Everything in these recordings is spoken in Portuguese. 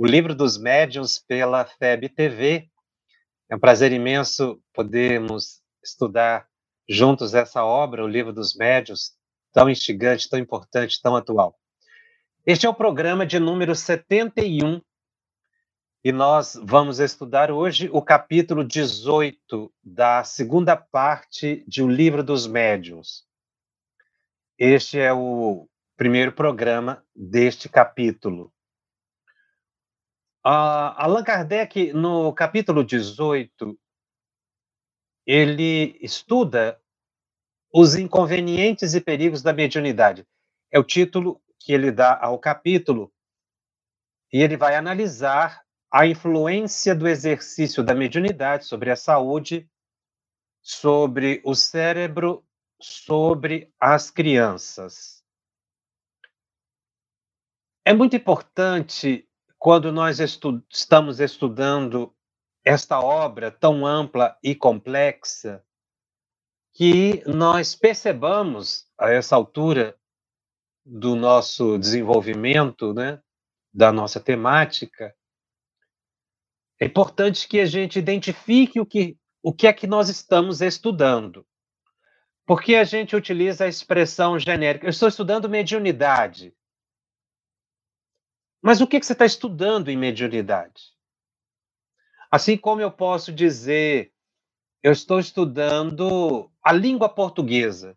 o livro dos médiuns pela FEB TV. É um prazer imenso podermos estudar juntos essa obra, o livro dos médiuns, tão instigante, tão importante, tão atual. Este é o programa de número 71 e nós vamos estudar hoje o capítulo 18 da segunda parte de O Livro dos Médiuns. Este é o primeiro programa deste capítulo. Uh, Allan Kardec, no capítulo 18, ele estuda os inconvenientes e perigos da mediunidade. É o título que ele dá ao capítulo, e ele vai analisar a influência do exercício da mediunidade sobre a saúde, sobre o cérebro, sobre as crianças. É muito importante quando nós estu estamos estudando esta obra tão ampla e complexa, que nós percebamos a essa altura do nosso desenvolvimento, né, da nossa temática, é importante que a gente identifique o que, o que é que nós estamos estudando. Porque a gente utiliza a expressão genérica, eu estou estudando mediunidade. Mas o que, que você está estudando em mediunidade? Assim como eu posso dizer, eu estou estudando a língua portuguesa.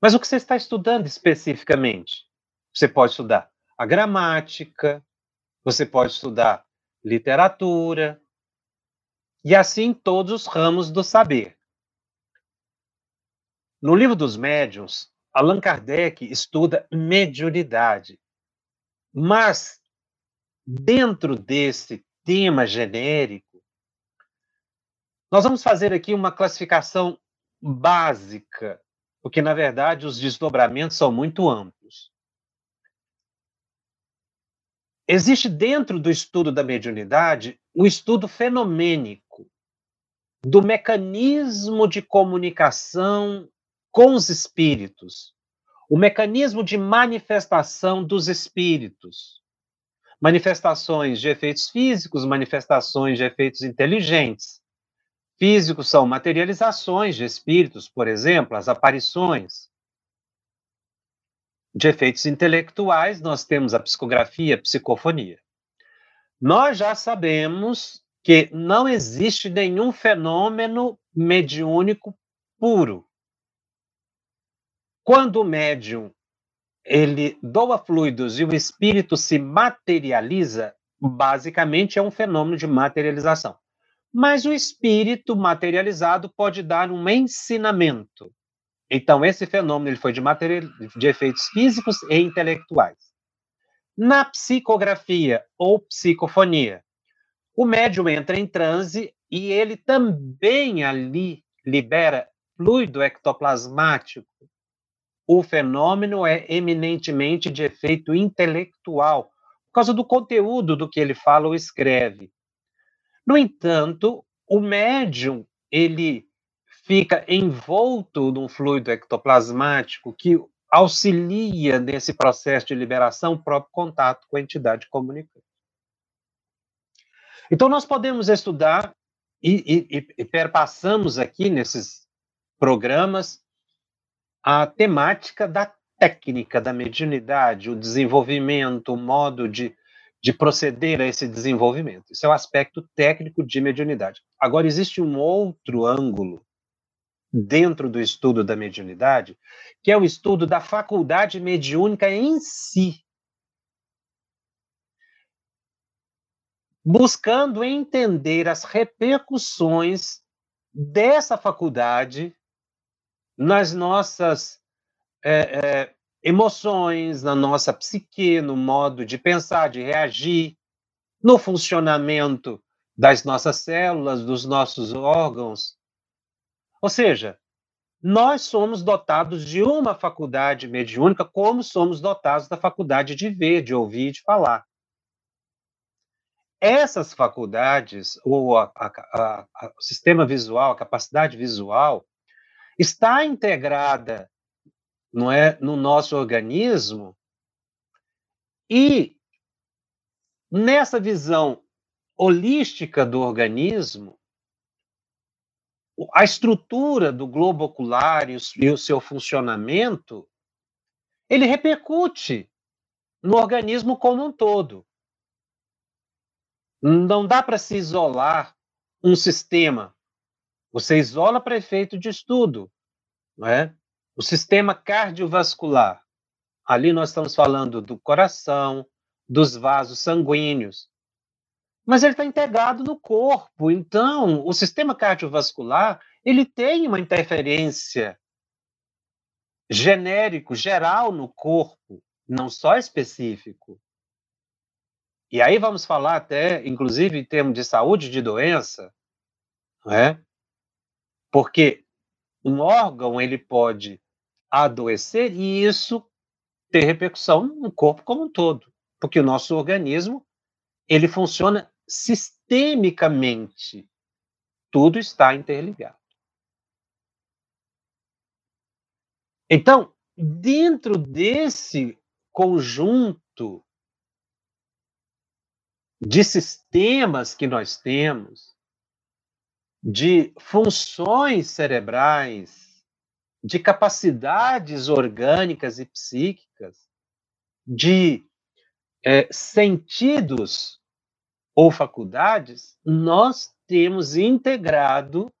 Mas o que você está estudando especificamente? Você pode estudar a gramática, você pode estudar literatura, e assim todos os ramos do saber. No livro dos médiuns, Allan Kardec estuda mediunidade. Mas, dentro desse tema genérico, nós vamos fazer aqui uma classificação básica, porque, na verdade, os desdobramentos são muito amplos. Existe dentro do estudo da mediunidade o estudo fenomênico do mecanismo de comunicação com os espíritos, o mecanismo de manifestação dos espíritos. Manifestações de efeitos físicos, manifestações de efeitos inteligentes. Físicos são materializações de espíritos, por exemplo, as aparições. De efeitos intelectuais, nós temos a psicografia, a psicofonia. Nós já sabemos que não existe nenhum fenômeno mediúnico puro. Quando o médium ele doa fluidos e o espírito se materializa, basicamente é um fenômeno de materialização. Mas o espírito materializado pode dar um ensinamento. Então, esse fenômeno ele foi de, material, de efeitos físicos e intelectuais. Na psicografia ou psicofonia, o médium entra em transe e ele também ali libera fluido ectoplasmático o fenômeno é eminentemente de efeito intelectual, por causa do conteúdo do que ele fala ou escreve. No entanto, o médium, ele fica envolto num fluido ectoplasmático que auxilia nesse processo de liberação o próprio contato com a entidade comunicante. Então, nós podemos estudar e, e, e perpassamos aqui nesses programas a temática da técnica da mediunidade, o desenvolvimento, o modo de, de proceder a esse desenvolvimento. Isso é o aspecto técnico de mediunidade. Agora, existe um outro ângulo dentro do estudo da mediunidade, que é o estudo da faculdade mediúnica em si. Buscando entender as repercussões dessa faculdade nas nossas é, é, emoções, na nossa psique, no modo de pensar, de reagir, no funcionamento das nossas células, dos nossos órgãos. Ou seja, nós somos dotados de uma faculdade mediúnica, como somos dotados da faculdade de ver, de ouvir de falar. Essas faculdades, ou o sistema visual, a capacidade visual, está integrada não é, no nosso organismo e nessa visão holística do organismo, a estrutura do globo ocular e o, seu funcionamento, ele repercute no organismo como um todo. Não dá para se isolar um sistema. Você isola para efeito de estudo, não é? O sistema cardiovascular. Ali nós estamos falando do coração, dos vasos sanguíneos. Mas ele está integrado no corpo. Então, o sistema cardiovascular ele tem uma interferência genérico, geral no corpo, não só específico. E aí vamos falar até, inclusive, em termos de saúde de doença, não é? Porque um órgão ele pode adoecer e isso ter repercussão no corpo como um todo, porque o nosso organismo ele funciona sistemicamente. Tudo está interligado. Então, dentro desse conjunto de sistemas que nós temos, de funções cerebrais, de capacidades orgânicas e psíquicas, de é, sentidos ou faculdades, nós temos integrado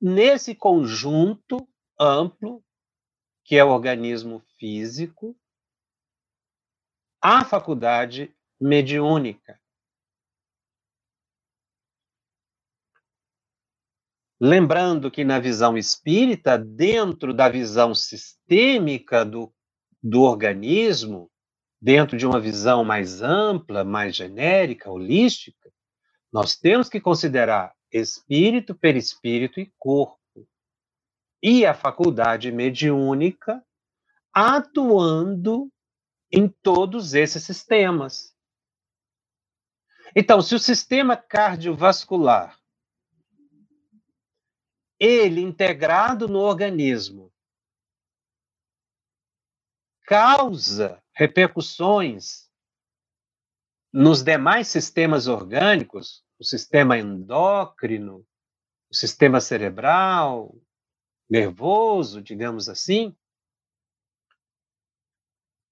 nesse conjunto amplo, que é o organismo físico, a faculdade mediúnica. Lembrando que na visão espírita, dentro da visão sistêmica do, do organismo, dentro de uma visão mais ampla, mais genérica, holística, nós temos que considerar espírito, perispírito e corpo. E a faculdade mediúnica atuando em todos esses sistemas. Então, se o sistema cardiovascular ele integrado no organismo causa repercussões nos demais sistemas orgânicos, o sistema endócrino, o sistema cerebral, nervoso, digamos assim,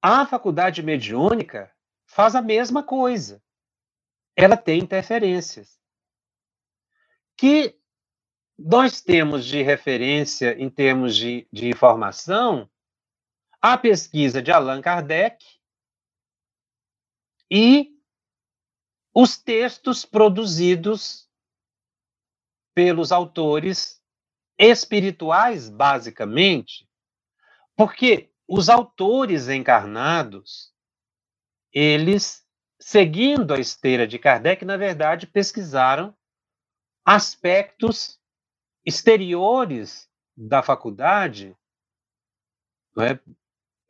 a faculdade mediúnica faz a mesma coisa. Ela tem interferências. Que nós temos de referência em termos de, de informação a pesquisa de Allan Kardec e os textos produzidos pelos autores espirituais, basicamente, porque os autores encarnados, eles, seguindo a esteira de Kardec, na verdade, pesquisaram aspectos exteriores da faculdade, é?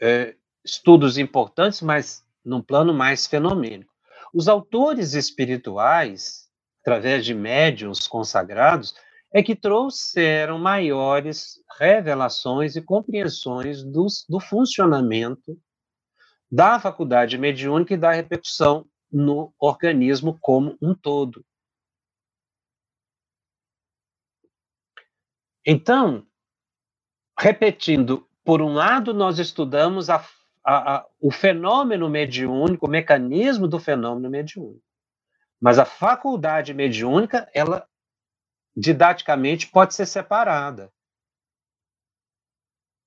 é, estudos importantes, mas num plano mais fenomênico. Os autores espirituais, através de médiums consagrados, é que trouxeram maiores revelações e compreensões do, do funcionamento da faculdade mediúnica e da repercussão no organismo como um todo. Então, repetindo por um lado, nós estudamos a, a, a, o fenômeno mediúnico, o mecanismo do fenômeno mediúnico. Mas a faculdade mediúnica, ela didaticamente pode ser separada.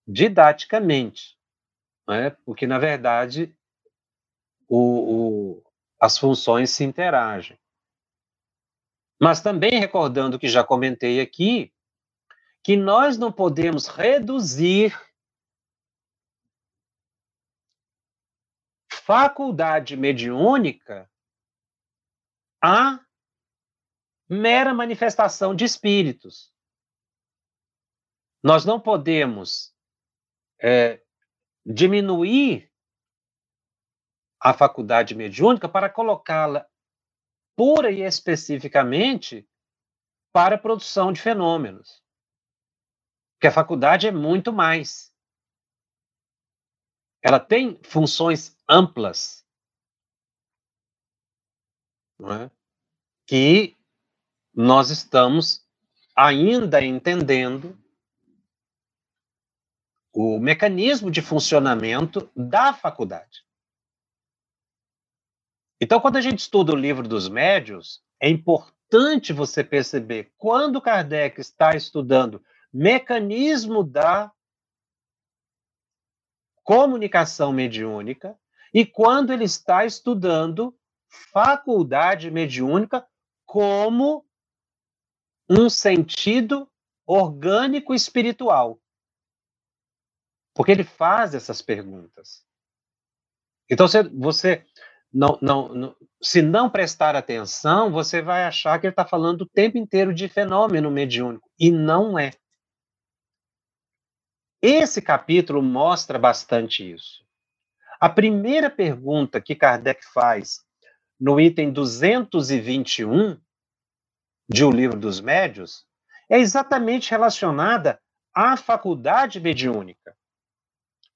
Didaticamente. Né? Porque, na verdade, o, o, as funções se interagem. Mas também recordando que já comentei aqui, que nós não podemos reduzir faculdade mediúnica a mera manifestação de espíritos. Nós não podemos é, diminuir a faculdade mediúnica para colocá-la pura e especificamente para a produção de fenômenos. Porque a faculdade é muito mais. Ela tem funções amplas é? que nós estamos ainda entendendo o mecanismo de funcionamento da faculdade. Então, quando a gente estuda o livro dos médios, é importante você perceber quando Kardec está estudando mecanismo da comunicação mediúnica e quando ele está estudando faculdade mediúnica como um sentido orgânico espiritual. Porque ele faz essas perguntas. Então, você, você não, não, não, se não prestar atenção, você vai achar que ele está falando o tempo inteiro de fenômeno mediúnico. E não é. Esse capítulo mostra bastante isso. A primeira pergunta que Kardec faz no item 221 de O Livro dos Médios é exatamente relacionada à faculdade mediúnica.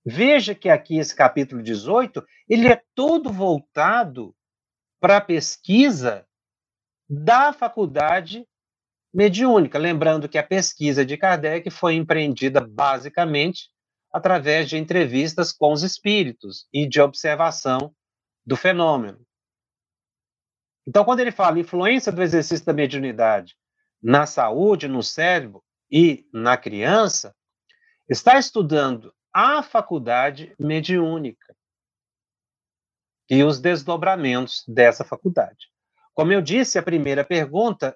Veja que aqui esse capítulo 18, ele é todo voltado para a pesquisa da faculdade mediúnica, lembrando que a pesquisa de Kardec foi empreendida basicamente através de entrevistas com os espíritos e de observação do fenômeno. Então, quando ele fala influência do exercício da mediunidade na saúde, no cérebro e na criança, está estudando a faculdade mediúnica e os desdobramentos dessa faculdade. Como eu disse, a primeira pergunta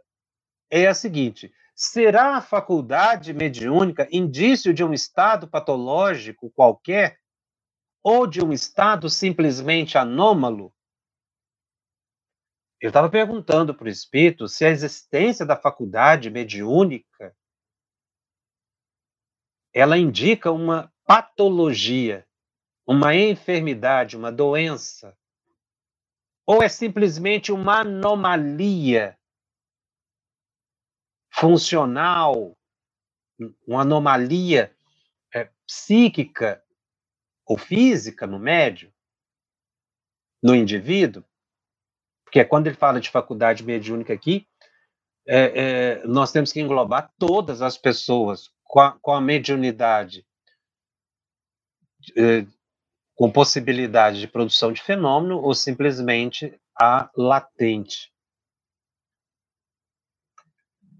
é a seguinte: será a faculdade mediúnica indício de um estado patológico qualquer ou de um estado simplesmente anômalo? Eu estava perguntando para o espírito se a existência da faculdade mediúnica ela indica uma patologia, uma enfermidade, uma doença? Ou é simplesmente uma anomalia funcional, uma anomalia é, psíquica ou física no médio, no indivíduo? Porque quando ele fala de faculdade mediúnica aqui, é, é, nós temos que englobar todas as pessoas com a, com a mediunidade eh, com possibilidade de produção de fenômeno ou simplesmente a latente.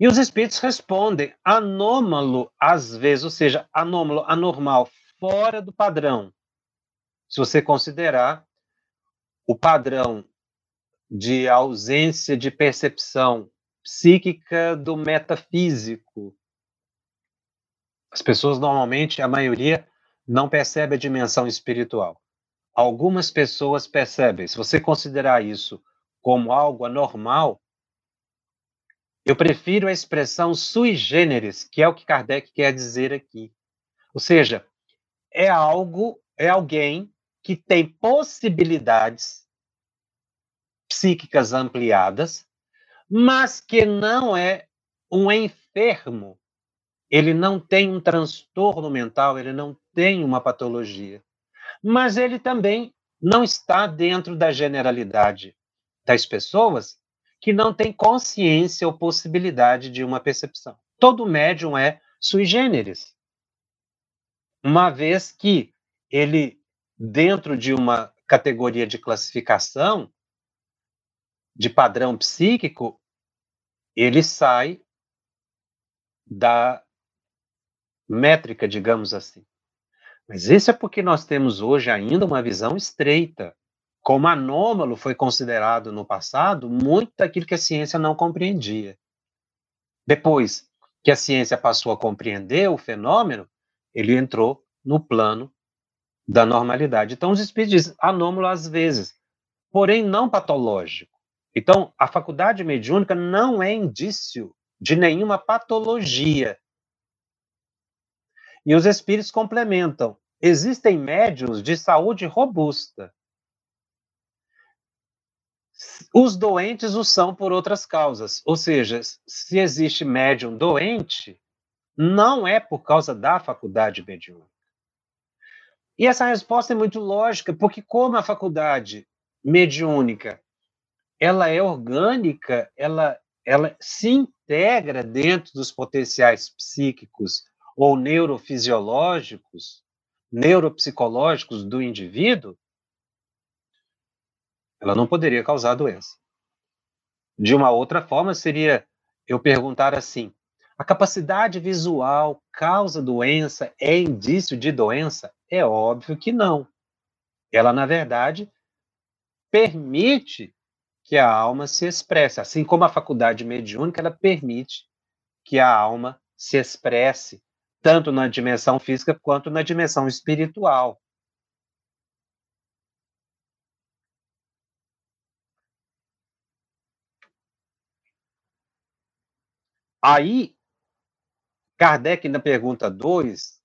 E os espíritos respondem anômalo às vezes, ou seja, anômalo, anormal, fora do padrão. Se você considerar o padrão de ausência de percepção psíquica do metafísico. As pessoas normalmente, a maioria, não percebe a dimensão espiritual. Algumas pessoas percebem. Se você considerar isso como algo anormal, eu prefiro a expressão sui generis, que é o que Kardec quer dizer aqui. Ou seja, é algo, é alguém que tem possibilidades psíquicas ampliadas, mas que não é um enfermo. Ele não tem um transtorno mental, ele não tem uma patologia. Mas ele também não está dentro da generalidade das pessoas que não têm consciência ou possibilidade de uma percepção. Todo médium é sui generis. Uma vez que ele, dentro de uma categoria de classificação, de padrão psíquico, ele sai da métrica, digamos assim. Mas isso é porque nós temos hoje ainda uma visão estreita. Como anômalo foi considerado no passado muito daquilo que a ciência não compreendia. Depois que a ciência passou a compreender o fenômeno, ele entrou no plano da normalidade. Então, os espíritos dizem anômalo às vezes, porém não patológico. Então, a faculdade mediúnica não é indício de nenhuma patologia. E os espíritos complementam. Existem médiums de saúde robusta. Os doentes o são por outras causas. Ou seja, se existe médium doente, não é por causa da faculdade mediúnica. E essa resposta é muito lógica, porque como a faculdade mediúnica ela é orgânica, ela, ela se integra dentro dos potenciais psíquicos ou neurofisiológicos, neuropsicológicos do indivíduo, ela não poderia causar doença. De uma outra forma, seria eu perguntar assim: a capacidade visual causa doença? É indício de doença? É óbvio que não. Ela, na verdade, permite que a alma se expresse, assim como a faculdade mediúnica, ela permite que a alma se expresse tanto na dimensão física quanto na dimensão espiritual. Aí, Kardec, na pergunta 2,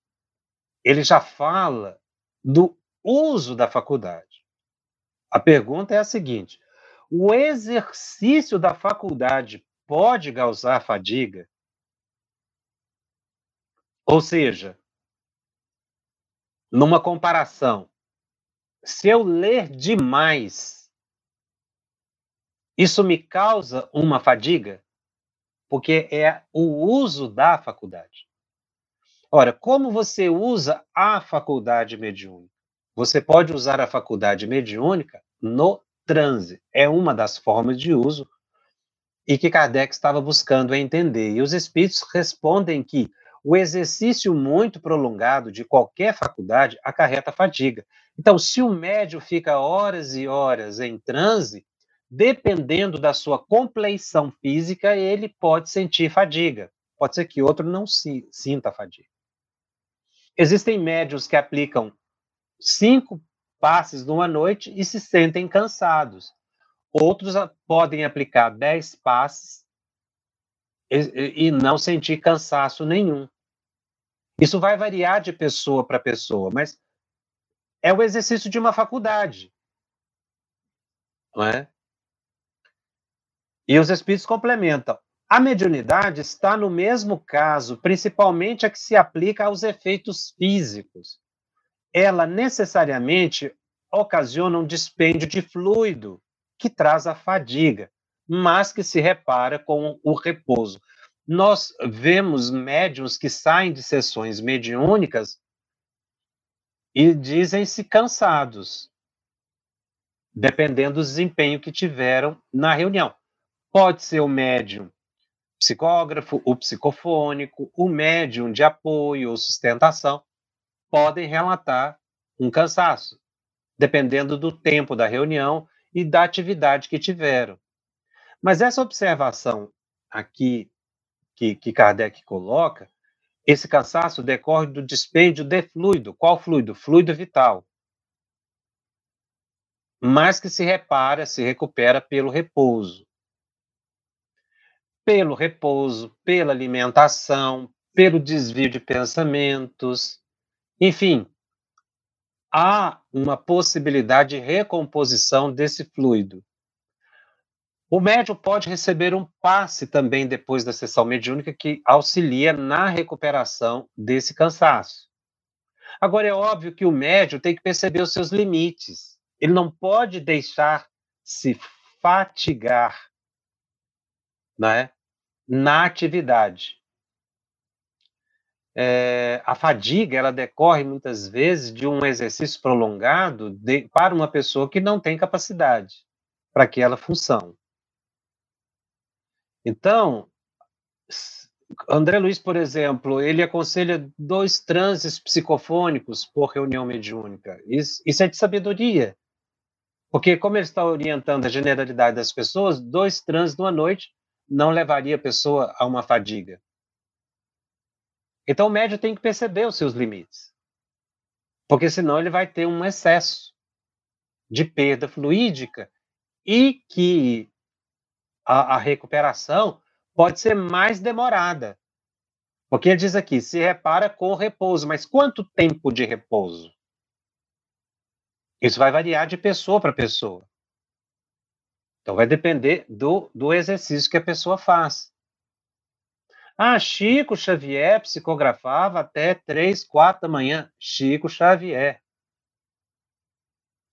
ele já fala do uso da faculdade. A pergunta é a seguinte: o exercício da faculdade pode causar fadiga? Ou seja, numa comparação, se eu ler demais, isso me causa uma fadiga? Porque é o uso da faculdade. Ora, como você usa a faculdade mediúnica? Você pode usar a faculdade mediúnica no transe. É uma das formas de uso e que Kardec estava buscando entender. E os espíritos respondem que o exercício muito prolongado de qualquer faculdade acarreta fadiga. Então, se o médio fica horas e horas em transe, dependendo da sua compleição física, ele pode sentir fadiga. Pode ser que outro não se, sinta fadiga. Existem médios que aplicam cinco passes numa noite e se sentem cansados. Outros podem aplicar 10 passes e, e não sentir cansaço nenhum. Isso vai variar de pessoa para pessoa, mas é o exercício de uma faculdade. Não é? E os espíritos complementam. A mediunidade está no mesmo caso, principalmente a que se aplica aos efeitos físicos ela necessariamente ocasiona um dispêndio de fluido que traz a fadiga, mas que se repara com o repouso. Nós vemos médiums que saem de sessões mediúnicas e dizem-se cansados, dependendo do desempenho que tiveram na reunião. Pode ser o médium psicógrafo, o psicofônico, o médium de apoio ou sustentação, podem relatar um cansaço, dependendo do tempo da reunião e da atividade que tiveram. Mas essa observação aqui que, que Kardec coloca, esse cansaço decorre do dispêndio de fluido. Qual fluido? Fluido vital. Mas que se repara, se recupera pelo repouso. Pelo repouso, pela alimentação, pelo desvio de pensamentos, enfim, há uma possibilidade de recomposição desse fluido. O médium pode receber um passe também depois da sessão mediúnica que auxilia na recuperação desse cansaço. Agora, é óbvio que o médium tem que perceber os seus limites. Ele não pode deixar se fatigar né, na atividade é, a fadiga ela decorre muitas vezes de um exercício prolongado de, para uma pessoa que não tem capacidade para aquela função. Então, André Luiz, por exemplo, ele aconselha dois transes psicofônicos por reunião mediúnica. Isso, isso é de sabedoria. Porque, como ele está orientando a generalidade das pessoas, dois transes numa noite não levaria a pessoa a uma fadiga. Então o médio tem que perceber os seus limites. Porque senão ele vai ter um excesso de perda fluídica e que a, a recuperação pode ser mais demorada. Porque ele diz aqui, se repara com repouso, mas quanto tempo de repouso? Isso vai variar de pessoa para pessoa. Então, vai depender do, do exercício que a pessoa faz. Ah, Chico Xavier psicografava até três, quatro da manhã. Chico Xavier.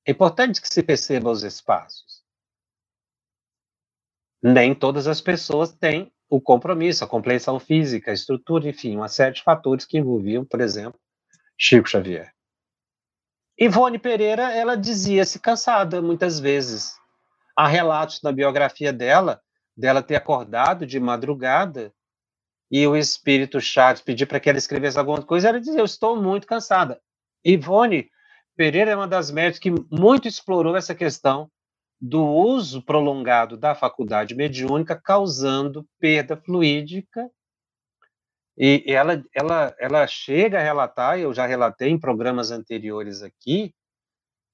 É importante que se perceba os espaços. Nem todas as pessoas têm o compromisso, a compreensão física, a estrutura, enfim, uma série de fatores que envolviam, por exemplo, Chico Xavier. Ivone Pereira, ela dizia-se cansada muitas vezes. Há relatos na biografia dela, dela ter acordado de madrugada e o espírito Chaves pedir para que ela escrevesse alguma coisa, ela dizia: Eu estou muito cansada. Ivone Pereira é uma das médicas que muito explorou essa questão do uso prolongado da faculdade mediúnica, causando perda fluídica. E ela, ela, ela chega a relatar, eu já relatei em programas anteriores aqui,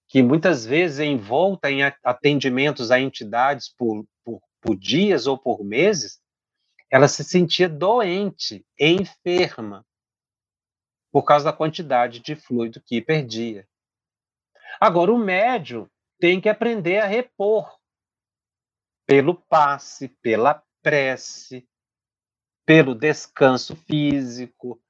que muitas vezes envolta em atendimentos a entidades por, por, por dias ou por meses, ela se sentia doente, enferma, por causa da quantidade de fluido que perdia. Agora, o médium tem que aprender a repor pelo passe, pela prece, pelo descanso físico,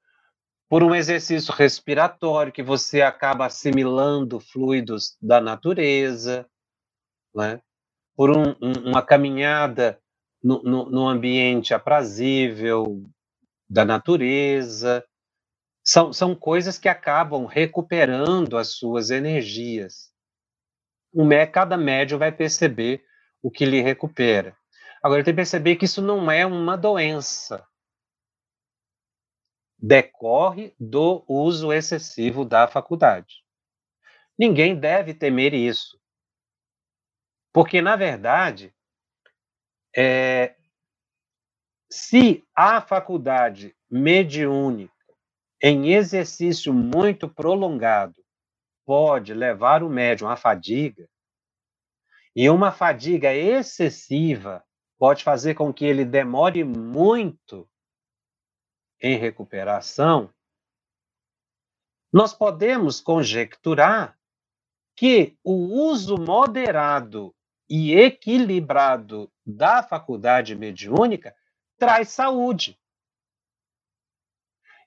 por um exercício respiratório que você acaba assimilando fluidos da natureza, né? por um, um, uma caminhada no, no, no ambiente aprazível da natureza. São, são coisas que acabam recuperando as suas energias. Mé, cada médium vai perceber o que lhe recupera. Agora, tem que perceber que isso não é uma doença. Decorre do uso excessivo da faculdade. Ninguém deve temer isso. Porque, na verdade, é, se a faculdade mediúnica, em exercício muito prolongado, pode levar o médium à fadiga, e uma fadiga excessiva pode fazer com que ele demore muito em recuperação, nós podemos conjecturar que o uso moderado e equilibrado da faculdade mediúnica traz saúde.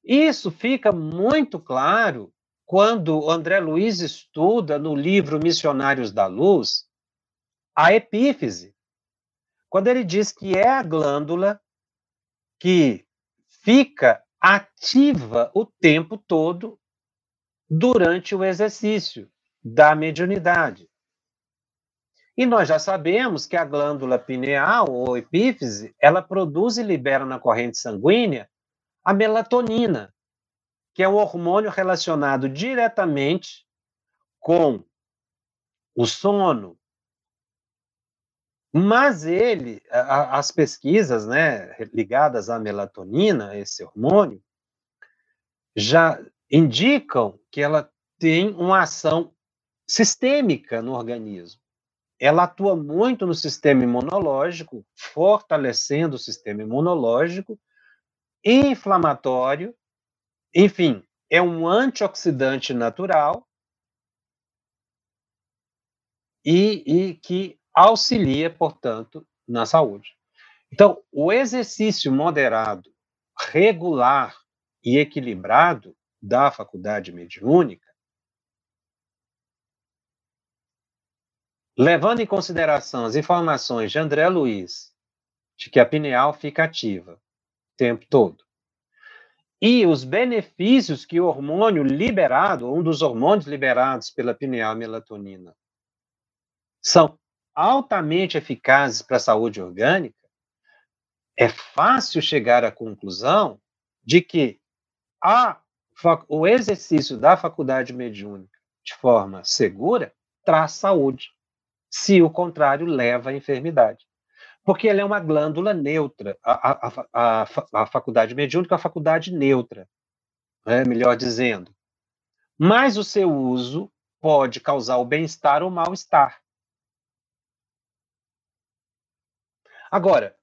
Isso fica muito claro quando André Luiz estuda no livro Missionários da Luz a epífise, quando ele diz que é a glândula que fica ativa o tempo todo durante o exercício da mediunidade. E nós já sabemos que a glândula pineal ou epífise, ela produz e libera na corrente sanguínea a melatonina, que é um hormônio relacionado diretamente com o sono. Mas ele, a, as pesquisas, né, ligadas à melatonina, esse hormônio, já indicam que ela tem uma ação sistêmica no organismo. Ela atua muito no sistema imunológico, fortalecendo o sistema imunológico, inflamatório, enfim, é um antioxidante natural e, e que auxilia, portanto, na saúde. Então, o exercício moderado, regular e equilibrado da faculdade mediúnica Levando em consideração as informações de André Luiz, de que a pineal fica ativa o tempo todo, e os benefícios que o hormônio liberado, um dos hormônios liberados pela pineal melatonina, são altamente eficazes para a saúde orgânica, é fácil chegar à conclusão de que a, o exercício da faculdade mediúnica de forma segura traz saúde se o contrário leva à enfermidade. Porque ela é uma glândula neutra. A, a, a, a faculdade mediúnica é uma faculdade neutra, né, melhor dizendo. Mas o seu uso pode causar o bem-estar ou mal-estar. Agora,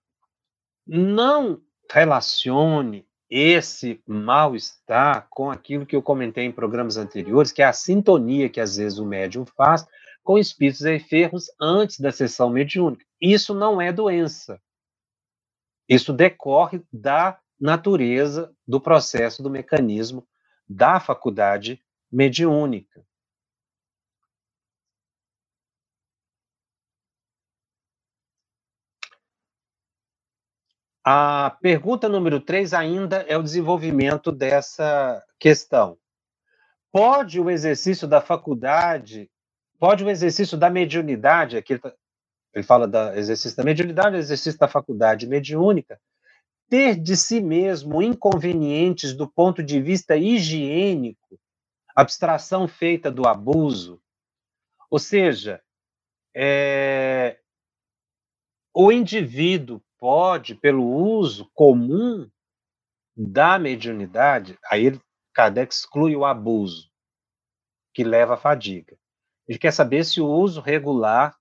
não relacione esse mal-estar com aquilo que eu comentei em programas anteriores, que é a sintonia que às vezes o médium faz com espíritos enfermos antes da sessão mediúnica. Isso não é doença. Isso decorre da natureza do processo do mecanismo da faculdade mediúnica. A pergunta número 3 ainda é o desenvolvimento dessa questão. Pode o exercício da faculdade, pode o exercício da mediunidade, aqui ele, tá, ele fala do exercício da mediunidade, exercício da faculdade mediúnica, ter de si mesmo inconvenientes do ponto de vista higiênico, abstração feita do abuso. Ou seja, é, o indivíduo pode, pelo uso comum da mediunidade, aí Kardec exclui o abuso, que leva à fadiga. Ele quer saber se o uso regular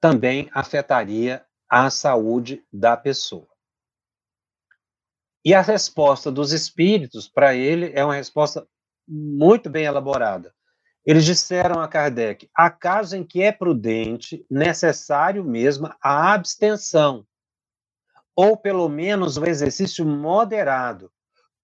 também afetaria a saúde da pessoa. E a resposta dos espíritos para ele é uma resposta muito bem elaborada. Eles disseram a Kardec: há casos em que é prudente, necessário mesmo a abstenção, ou pelo menos o exercício moderado,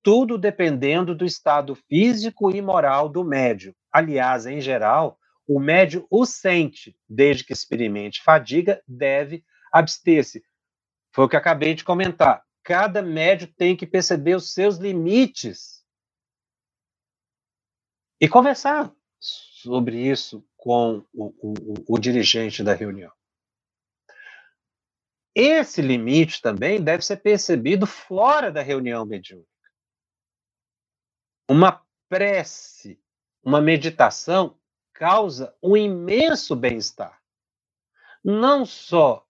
tudo dependendo do estado físico e moral do médio. Aliás, em geral, o médio o sente, desde que experimente fadiga, deve abster-se. Foi o que acabei de comentar. Cada médio tem que perceber os seus limites e conversar sobre isso com o, o, o dirigente da reunião. Esse limite também deve ser percebido fora da reunião mediúnica. Uma prece, uma meditação causa um imenso bem-estar. Não só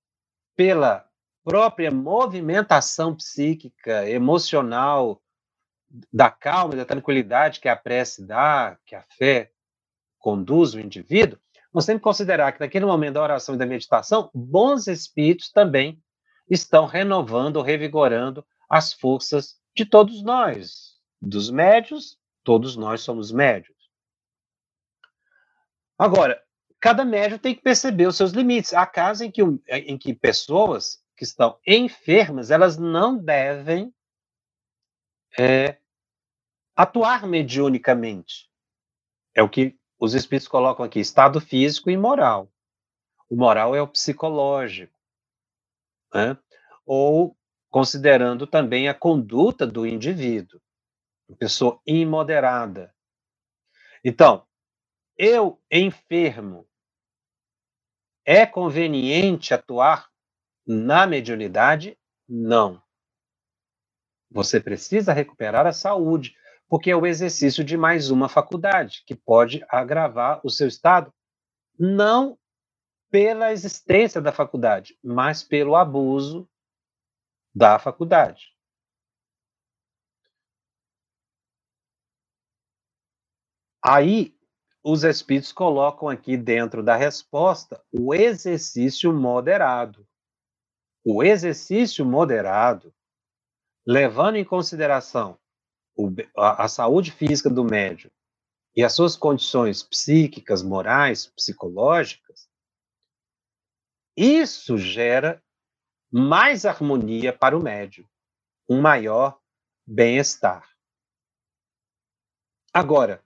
pela própria movimentação psíquica, emocional, da calma e da tranquilidade que a prece dá, que a fé conduz o indivíduo, nós temos que considerar que naquele momento da oração e da meditação, bons espíritos também estão renovando, revigorando as forças de todos nós, dos médios, todos nós somos médios. Agora, cada médio tem que perceber os seus limites. Há casos em que, em que pessoas que estão enfermas, elas não devem é, atuar mediunicamente. É o que os espíritos colocam aqui, estado físico e moral. O moral é o psicológico. Né? Ou considerando também a conduta do indivíduo, pessoa imoderada. Então, eu enfermo, é conveniente atuar na mediunidade? Não. Você precisa recuperar a saúde, porque é o exercício de mais uma faculdade, que pode agravar o seu estado, não pela existência da faculdade, mas pelo abuso da faculdade. Aí, os espíritos colocam aqui dentro da resposta o exercício moderado. O exercício moderado levando em consideração o, a, a saúde física do médium e as suas condições psíquicas, morais, psicológicas, isso gera mais harmonia para o médium, um maior bem-estar. Agora,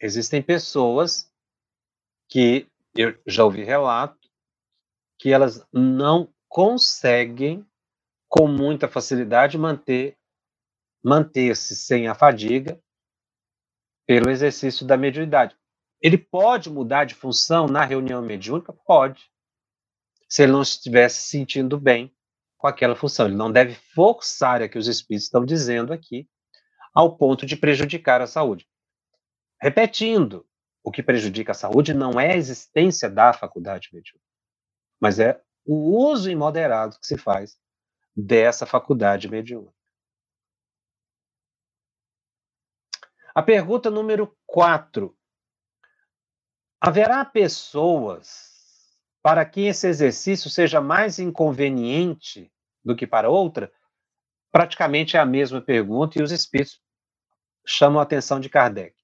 existem pessoas que eu já ouvi relato que elas não conseguem com muita facilidade manter manter-se sem a fadiga pelo exercício da mediunidade. Ele pode mudar de função na reunião mediúnica? Pode. Se ele não estiver se sentindo bem com aquela função. Ele não deve forçar, é que os espíritos estão dizendo aqui, ao ponto de prejudicar a saúde. Repetindo, o que prejudica a saúde não é a existência da faculdade mediúnica, mas é o uso imoderado que se faz dessa faculdade mediúnica. A pergunta número 4. Haverá pessoas para que esse exercício seja mais inconveniente do que para outra, praticamente é a mesma pergunta e os espíritos chamam a atenção de Kardec.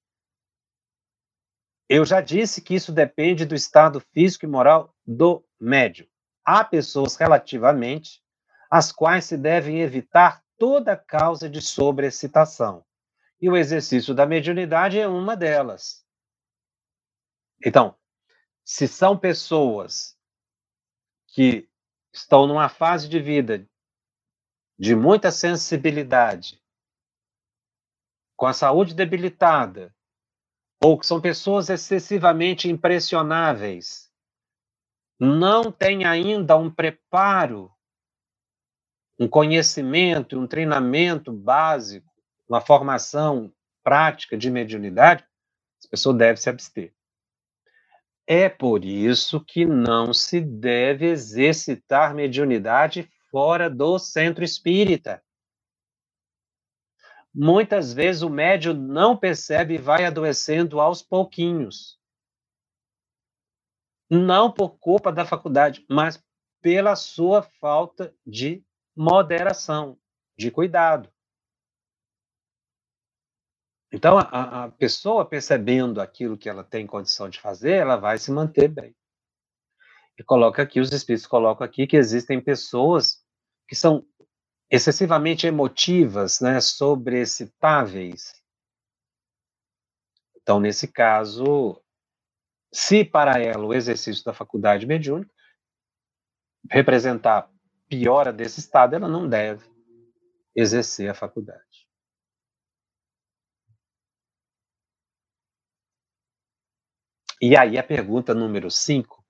Eu já disse que isso depende do estado físico e moral do médium. Há pessoas relativamente as quais se devem evitar toda causa de sobreexcitação. E o exercício da mediunidade é uma delas. Então, se são pessoas que estão numa fase de vida de muita sensibilidade, com a saúde debilitada, ou que são pessoas excessivamente impressionáveis, não têm ainda um preparo, um conhecimento, um treinamento básico, uma formação prática de mediunidade, essa pessoa deve se abster. É por isso que não se deve exercitar mediunidade fora do centro espírita. Muitas vezes o médium não percebe e vai adoecendo aos pouquinhos. Não por culpa da faculdade, mas pela sua falta de moderação, de cuidado. Então, a, a pessoa percebendo aquilo que ela tem condição de fazer, ela vai se manter bem. E coloca aqui, os espíritos colocam aqui que existem pessoas que são excessivamente emotivas, né, sobreexcitáveis. Então, nesse caso, se para ela o exercício da faculdade mediúnica representar piora desse estado, ela não deve exercer a faculdade. E aí a pergunta número 5,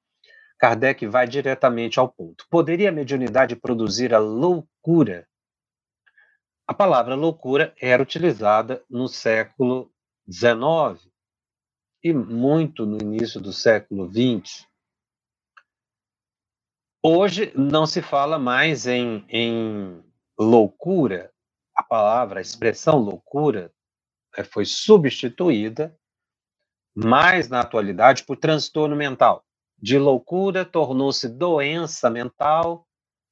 Kardec vai diretamente ao ponto. Poderia a mediunidade produzir a loucura? A palavra loucura era utilizada no século XIX e muito no início do século XX. Hoje não se fala mais em, em loucura. A palavra, a expressão loucura eh, foi substituída mais na atualidade por transtorno mental. De loucura tornou-se doença mental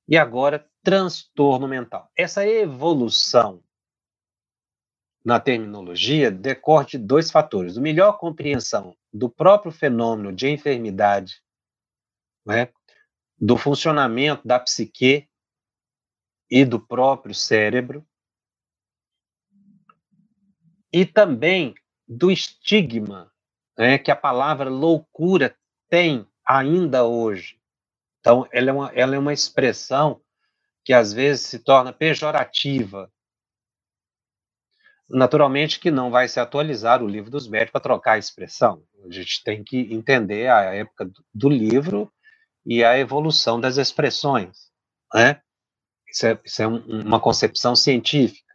e agora transtorno mental. Essa evolução na terminologia decorre de dois fatores: a melhor compreensão do próprio fenômeno de enfermidade, né, do funcionamento da psique e do próprio cérebro, e também do estigma né, que a palavra loucura tem ainda hoje. Então, ela é, uma, ela é uma expressão que às vezes se torna pejorativa. Naturalmente que não vai se atualizar o livro dos médicos para trocar a expressão. A gente tem que entender a época do livro e a evolução das expressões. Né? Isso é, isso é um, uma concepção científica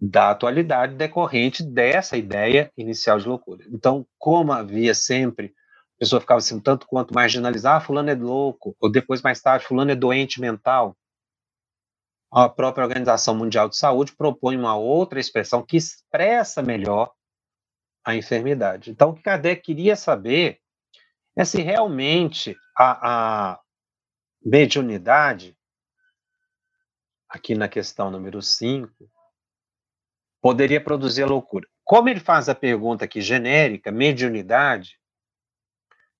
da atualidade decorrente dessa ideia inicial de loucura. Então, como havia sempre, a pessoa ficava assim, tanto quanto marginalizar, ah, fulano é louco, ou depois, mais tarde, fulano é doente mental, a própria Organização Mundial de Saúde propõe uma outra expressão que expressa melhor a enfermidade. Então, o que Kardec queria saber é se realmente a, a mediunidade, aqui na questão número 5, poderia produzir loucura. Como ele faz a pergunta aqui genérica, mediunidade,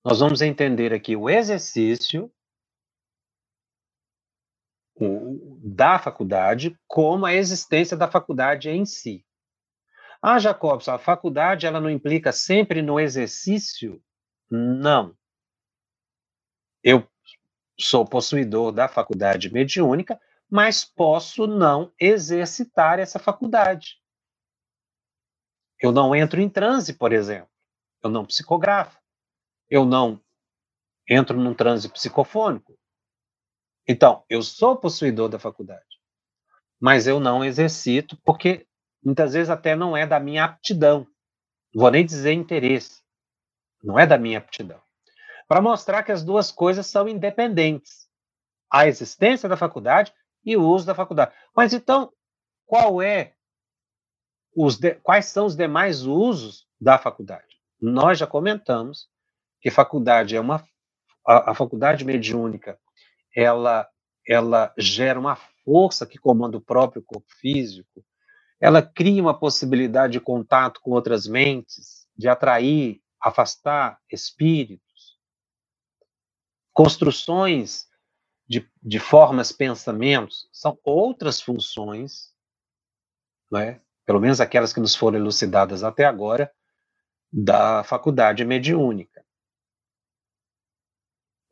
nós vamos entender aqui o exercício o, da faculdade como a existência da faculdade em si. Ah, Jacobson, a faculdade ela não implica sempre no exercício? Não. Eu sou possuidor da faculdade mediúnica, mas posso não exercitar essa faculdade. Eu não entro em transe, por exemplo. Eu não psicografo. Eu não entro num transe psicofônico. Então, eu sou possuidor da faculdade, mas eu não exercito porque muitas vezes até não é da minha aptidão. Não vou nem dizer interesse. Não é da minha aptidão. Para mostrar que as duas coisas são independentes. A existência da faculdade e o uso da faculdade. Mas então, qual é de, quais são os demais usos da faculdade? Nós já comentamos que faculdade é uma, a, a faculdade mediúnica ela, ela gera uma força que comanda o próprio corpo físico, ela cria uma possibilidade de contato com outras mentes, de atrair, afastar espíritos, construções de, de formas, pensamentos, são outras funções, né? Pelo menos aquelas que nos foram elucidadas até agora, da faculdade mediúnica.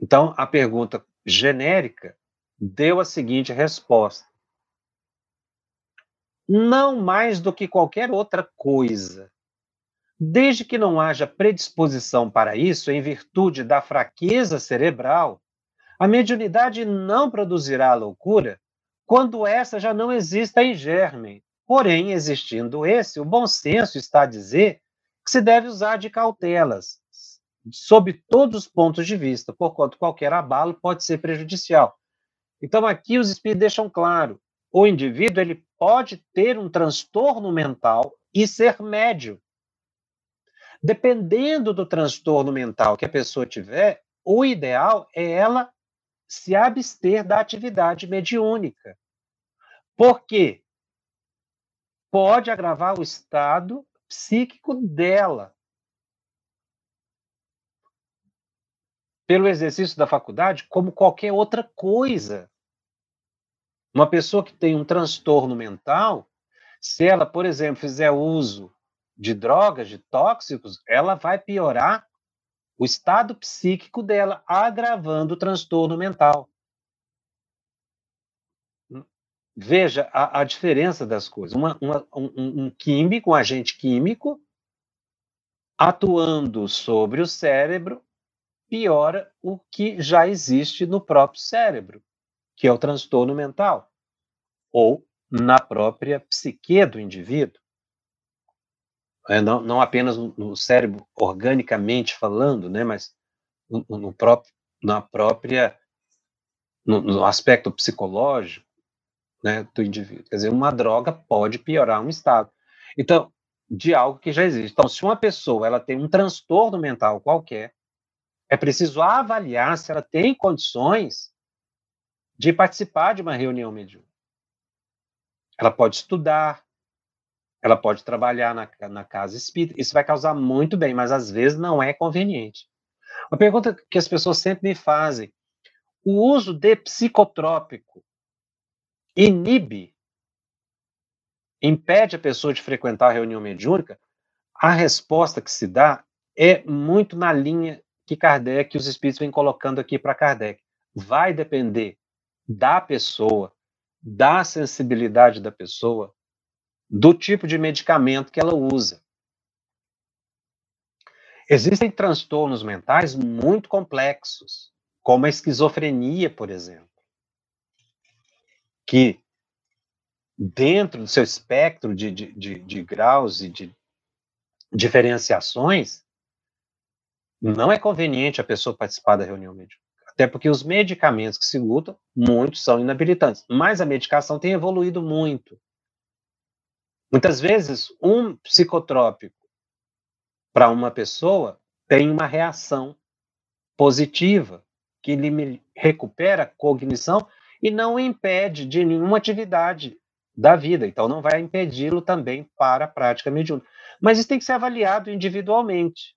Então, a pergunta genérica deu a seguinte resposta: não mais do que qualquer outra coisa. Desde que não haja predisposição para isso, em virtude da fraqueza cerebral, a mediunidade não produzirá loucura quando essa já não exista em germe. Porém, existindo esse, o bom senso está a dizer que se deve usar de cautelas, sob todos os pontos de vista, porquanto qualquer abalo pode ser prejudicial. Então, aqui os espíritos deixam claro: o indivíduo ele pode ter um transtorno mental e ser médio. Dependendo do transtorno mental que a pessoa tiver, o ideal é ela se abster da atividade mediúnica. Por quê? Pode agravar o estado psíquico dela. Pelo exercício da faculdade, como qualquer outra coisa. Uma pessoa que tem um transtorno mental, se ela, por exemplo, fizer uso de drogas, de tóxicos, ela vai piorar o estado psíquico dela, agravando o transtorno mental. Veja a, a diferença das coisas. Uma, uma, um, um químico, um agente químico, atuando sobre o cérebro, piora o que já existe no próprio cérebro que é o transtorno mental, ou na própria psique do indivíduo. É, não, não apenas no cérebro organicamente falando, né, mas no, no próprio, na própria, no, no, aspecto psicológico né, do indivíduo. Quer dizer, uma droga pode piorar um estado. Então, de algo que já existe. Então, se uma pessoa ela tem um transtorno mental qualquer, é preciso avaliar se ela tem condições de participar de uma reunião mediúnica. Ela pode estudar, ela pode trabalhar na, na casa espírita, isso vai causar muito bem, mas às vezes não é conveniente. Uma pergunta que as pessoas sempre me fazem: o uso de psicotrópico inibe, impede a pessoa de frequentar a reunião mediúnica? A resposta que se dá é muito na linha que Kardec, os espíritos vêm colocando aqui para Kardec. Vai depender da pessoa, da sensibilidade da pessoa, do tipo de medicamento que ela usa. Existem transtornos mentais muito complexos, como a esquizofrenia, por exemplo, que dentro do seu espectro de, de, de, de graus e de diferenciações, não é conveniente a pessoa participar da reunião médica. Até porque os medicamentos que se lutam, muitos são inabilitantes. Mas a medicação tem evoluído muito. Muitas vezes, um psicotrópico para uma pessoa tem uma reação positiva, que lhe recupera cognição e não impede de nenhuma atividade da vida. Então, não vai impedi-lo também para a prática mediúnica. Mas isso tem que ser avaliado individualmente.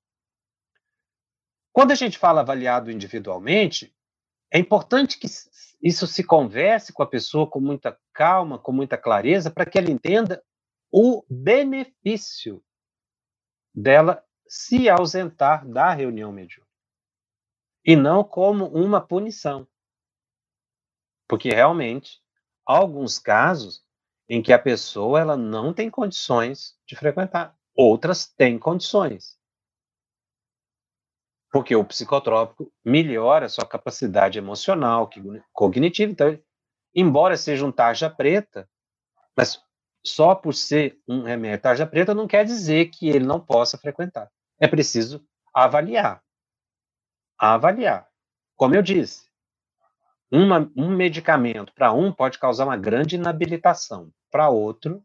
Quando a gente fala avaliado individualmente, é importante que isso se converse com a pessoa com muita calma, com muita clareza, para que ela entenda o benefício dela se ausentar da reunião mediúnica. E não como uma punição. Porque realmente há alguns casos em que a pessoa ela não tem condições de frequentar, outras têm condições porque o psicotrópico melhora a sua capacidade emocional, cognitiva. Então, embora seja um tarja preta, mas só por ser um remédio tarja preta não quer dizer que ele não possa frequentar. É preciso avaliar. Avaliar. Como eu disse, uma, um medicamento para um pode causar uma grande inabilitação, para outro,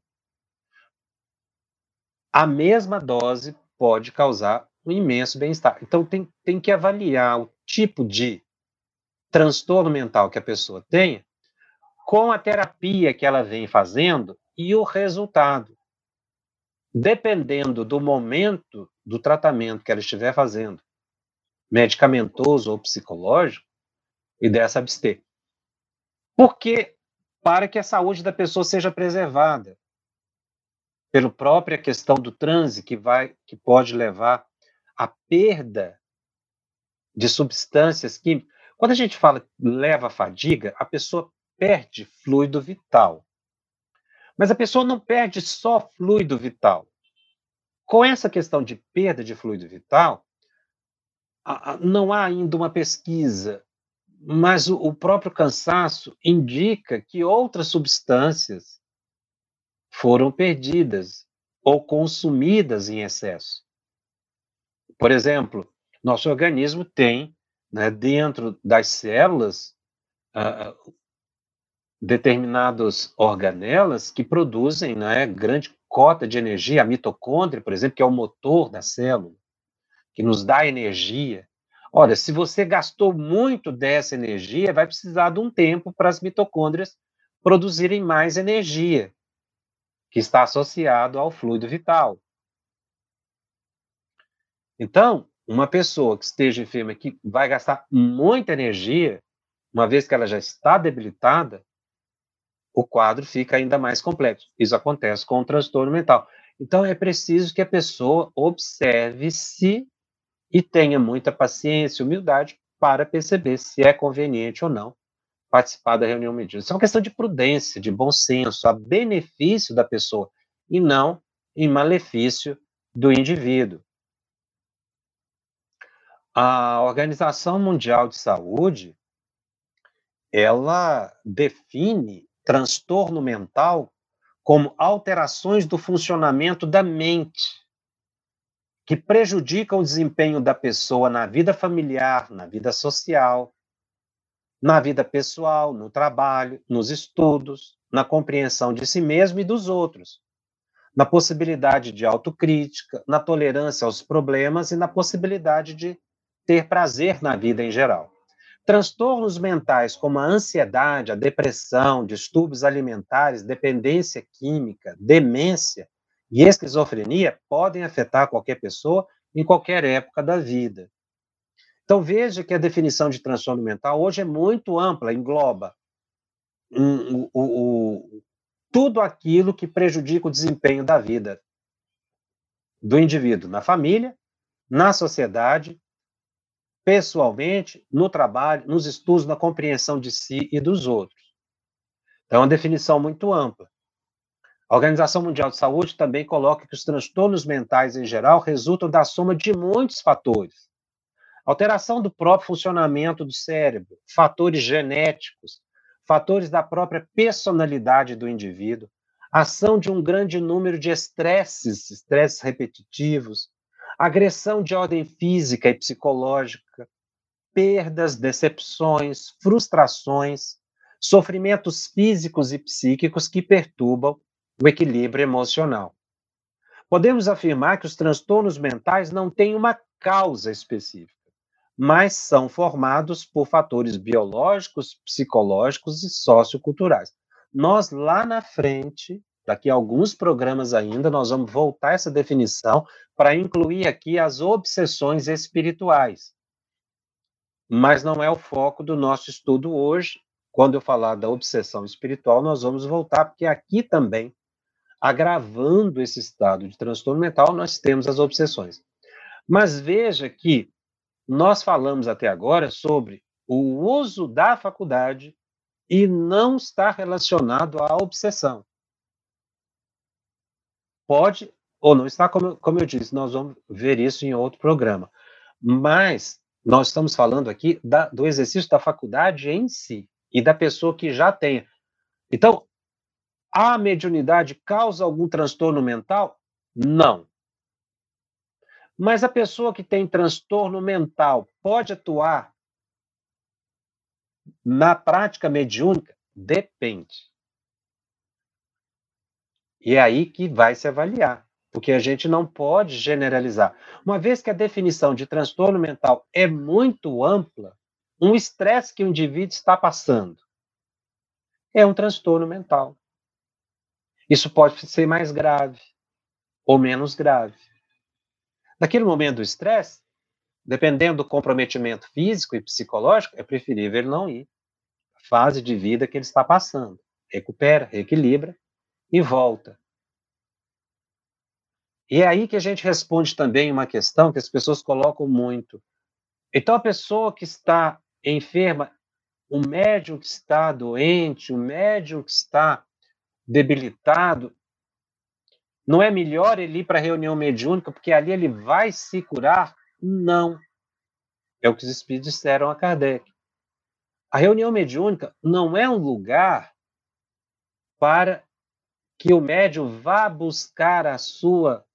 a mesma dose pode causar um imenso bem-estar. Então, tem, tem que avaliar o tipo de transtorno mental que a pessoa tenha com a terapia que ela vem fazendo e o resultado. Dependendo do momento do tratamento que ela estiver fazendo, medicamentoso ou psicológico, e dessa abster. Porque para que a saúde da pessoa seja preservada pela própria questão do transe que vai que pode levar à perda de substâncias químicas. Quando a gente fala leva fadiga, a pessoa perde fluido vital. Mas a pessoa não perde só fluido vital. Com essa questão de perda de fluido vital, não há ainda uma pesquisa, mas o próprio cansaço indica que outras substâncias foram perdidas ou consumidas em excesso. Por exemplo, nosso organismo tem, né, dentro das células, uh, determinadas organelas que produzem né, grande cota de energia, a mitocôndria, por exemplo, que é o motor da célula, que nos dá energia. Ora, se você gastou muito dessa energia, vai precisar de um tempo para as mitocôndrias produzirem mais energia, que está associado ao fluido vital. Então, uma pessoa que esteja enferma que vai gastar muita energia, uma vez que ela já está debilitada, o quadro fica ainda mais complexo. Isso acontece com o transtorno mental. Então é preciso que a pessoa observe-se e tenha muita paciência e humildade para perceber se é conveniente ou não participar da reunião medida. Isso é uma questão de prudência, de bom senso, a benefício da pessoa e não em malefício do indivíduo. A Organização Mundial de Saúde, ela define transtorno mental como alterações do funcionamento da mente que prejudicam o desempenho da pessoa na vida familiar, na vida social, na vida pessoal, no trabalho, nos estudos, na compreensão de si mesmo e dos outros, na possibilidade de autocrítica, na tolerância aos problemas e na possibilidade de ter prazer na vida em geral. Transtornos mentais como a ansiedade, a depressão, distúrbios alimentares, dependência química, demência e esquizofrenia podem afetar qualquer pessoa em qualquer época da vida. Então veja que a definição de transtorno mental hoje é muito ampla, engloba um, tudo aquilo que prejudica o desempenho da vida do indivíduo na família, na sociedade pessoalmente, no trabalho, nos estudos, na compreensão de si e dos outros. Então, é uma definição muito ampla. A Organização Mundial de Saúde também coloca que os transtornos mentais em geral resultam da soma de muitos fatores. Alteração do próprio funcionamento do cérebro, fatores genéticos, fatores da própria personalidade do indivíduo, ação de um grande número de estresses, estresses repetitivos, agressão de ordem física e psicológica, perdas, decepções, frustrações, sofrimentos físicos e psíquicos que perturbam o equilíbrio emocional. Podemos afirmar que os transtornos mentais não têm uma causa específica, mas são formados por fatores biológicos, psicológicos e socioculturais. Nós lá na frente Daqui a alguns programas ainda, nós vamos voltar essa definição para incluir aqui as obsessões espirituais. Mas não é o foco do nosso estudo hoje. Quando eu falar da obsessão espiritual, nós vamos voltar, porque aqui também, agravando esse estado de transtorno mental, nós temos as obsessões. Mas veja que nós falamos até agora sobre o uso da faculdade e não está relacionado à obsessão. Pode ou não está, como, como eu disse, nós vamos ver isso em outro programa. Mas nós estamos falando aqui da, do exercício da faculdade em si e da pessoa que já tem. Então, a mediunidade causa algum transtorno mental? Não. Mas a pessoa que tem transtorno mental pode atuar na prática mediúnica? Depende. E é aí que vai se avaliar, porque a gente não pode generalizar. Uma vez que a definição de transtorno mental é muito ampla, um estresse que o indivíduo está passando. É um transtorno mental. Isso pode ser mais grave ou menos grave. Naquele momento do estresse, dependendo do comprometimento físico e psicológico, é preferível ele não ir. A fase de vida que ele está passando. Recupera, reequilibra e volta. E é aí que a gente responde também uma questão que as pessoas colocam muito. Então, a pessoa que está enferma, o médium que está doente, o médium que está debilitado, não é melhor ele ir para a reunião mediúnica porque ali ele vai se curar? Não. É o que os espíritos disseram a Kardec. A reunião mediúnica não é um lugar para que o médium vá buscar a sua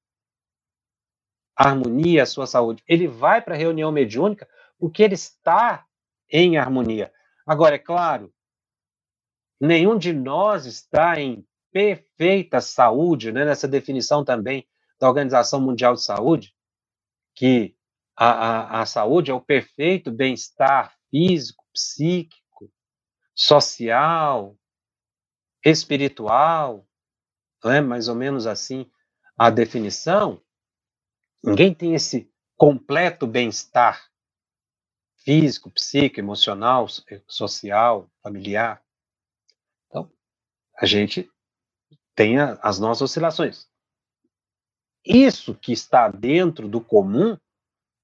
harmonia, a sua saúde. Ele vai para a reunião mediúnica porque ele está em harmonia. Agora, é claro, nenhum de nós está em perfeita saúde, né, nessa definição também da Organização Mundial de Saúde, que a, a, a saúde é o perfeito bem-estar físico, psíquico, social, espiritual, é mais ou menos assim a definição. Ninguém tem esse completo bem-estar físico, psíquico, emocional, social, familiar. A gente tem as nossas oscilações. Isso que está dentro do comum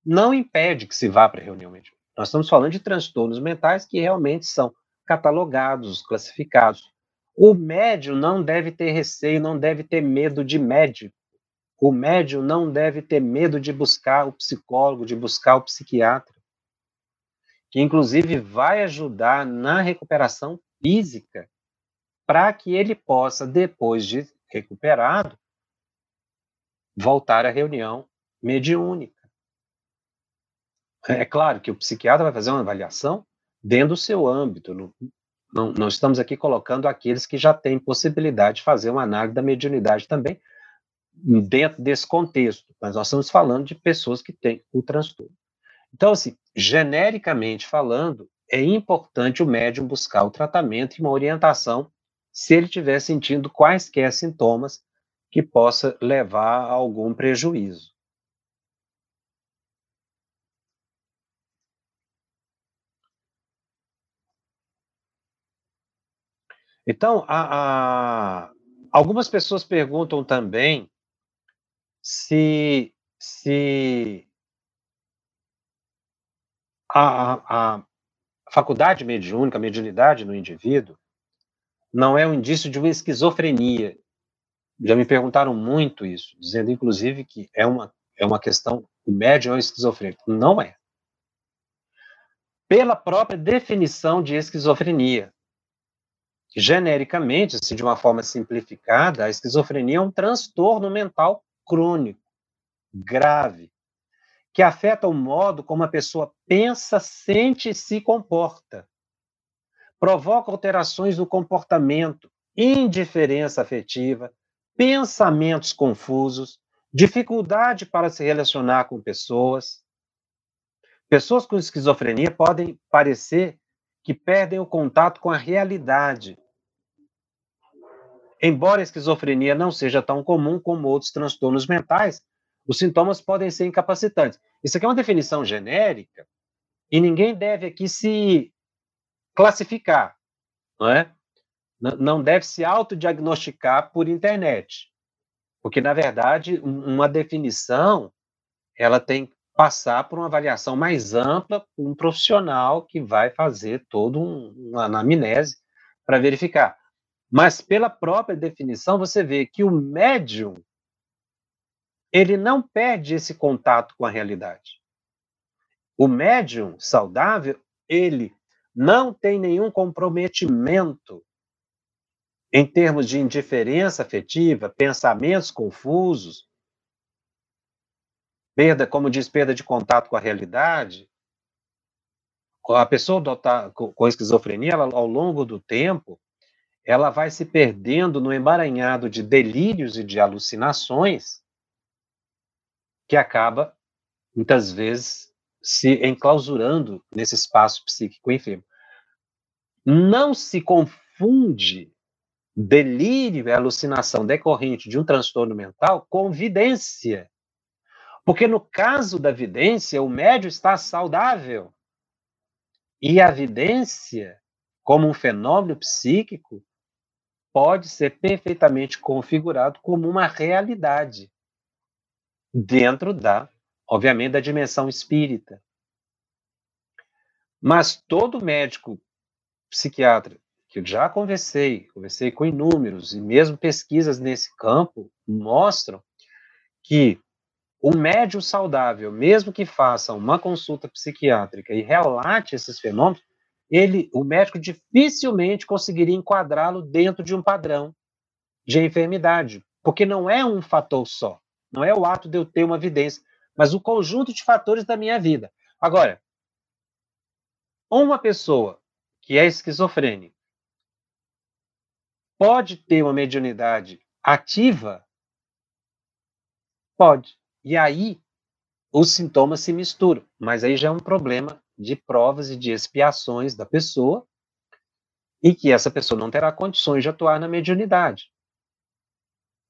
não impede que se vá para a reunião mediúnica. Nós estamos falando de transtornos mentais que realmente são catalogados, classificados. O médium não deve ter receio, não deve ter medo de médico. O médium não deve ter medo de buscar o psicólogo, de buscar o psiquiatra, que inclusive vai ajudar na recuperação física para que ele possa, depois de recuperado, voltar à reunião mediúnica. É claro que o psiquiatra vai fazer uma avaliação dentro do seu âmbito. Não, não, não estamos aqui colocando aqueles que já têm possibilidade de fazer uma análise da mediunidade também, dentro desse contexto, mas nós estamos falando de pessoas que têm o transtorno. Então, assim, genericamente falando, é importante o médium buscar o tratamento e uma orientação se ele estiver sentindo quaisquer sintomas que possa levar a algum prejuízo. Então, a, a, algumas pessoas perguntam também se, se a, a, faculdade mediúnica, a mediunidade no indivíduo, não é um indício de uma esquizofrenia. Já me perguntaram muito isso, dizendo inclusive que é uma, é uma questão, o médium é um esquizofrênico. Não é. Pela própria definição de esquizofrenia. Genericamente, assim, de uma forma simplificada, a esquizofrenia é um transtorno mental crônico, grave, que afeta o modo como a pessoa pensa, sente e se comporta provoca alterações no comportamento, indiferença afetiva, pensamentos confusos, dificuldade para se relacionar com pessoas. Pessoas com esquizofrenia podem parecer que perdem o contato com a realidade. Embora a esquizofrenia não seja tão comum como outros transtornos mentais, os sintomas podem ser incapacitantes. Isso aqui é uma definição genérica e ninguém deve aqui se classificar, não é? Não deve se autodiagnosticar por internet, porque na verdade uma definição ela tem que passar por uma avaliação mais ampla, um profissional que vai fazer todo um, uma anamnese para verificar. Mas pela própria definição você vê que o médium ele não perde esse contato com a realidade. O médium saudável, ele não tem nenhum comprometimento em termos de indiferença afetiva, pensamentos confusos, perda, como diz, perda de contato com a realidade. A pessoa com esquizofrenia, ela, ao longo do tempo, ela vai se perdendo no emaranhado de delírios e de alucinações que acaba, muitas vezes, se enclausurando nesse espaço psíquico enfermo. Não se confunde delírio e alucinação decorrente de um transtorno mental com vidência. Porque no caso da vidência, o médio está saudável. E a vidência, como um fenômeno psíquico, pode ser perfeitamente configurado como uma realidade dentro da, obviamente, da dimensão espírita. Mas todo médico psiquiatra que eu já conversei, conversei com inúmeros, e mesmo pesquisas nesse campo mostram que o médium saudável, mesmo que faça uma consulta psiquiátrica e relate esses fenômenos, ele, o médico dificilmente conseguiria enquadrá-lo dentro de um padrão de enfermidade, porque não é um fator só, não é o ato de eu ter uma evidência, mas o conjunto de fatores da minha vida. Agora, uma pessoa que é esquizofrênica Pode ter uma mediunidade ativa? Pode. E aí os sintomas se misturam, mas aí já é um problema de provas e de expiações da pessoa e que essa pessoa não terá condições de atuar na mediunidade.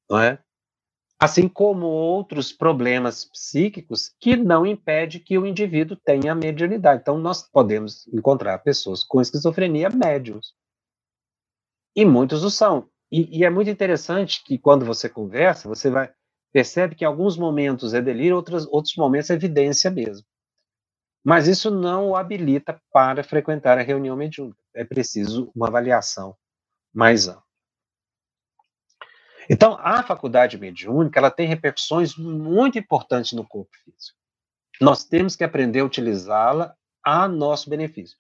Não é? Assim como outros problemas psíquicos que não impede que o indivíduo tenha mediunidade. Então, nós podemos encontrar pessoas com esquizofrenia médiums. E muitos o são. E, e, é muito interessante que quando você conversa, você vai percebe que em alguns momentos é delírio, outros, outros momentos é evidência mesmo. Mas isso não o habilita para frequentar a reunião mediúnica. É preciso uma avaliação mais ampla. Então, a faculdade mediúnica ela tem repercussões muito importantes no corpo físico. Nós temos que aprender a utilizá-la a nosso benefício.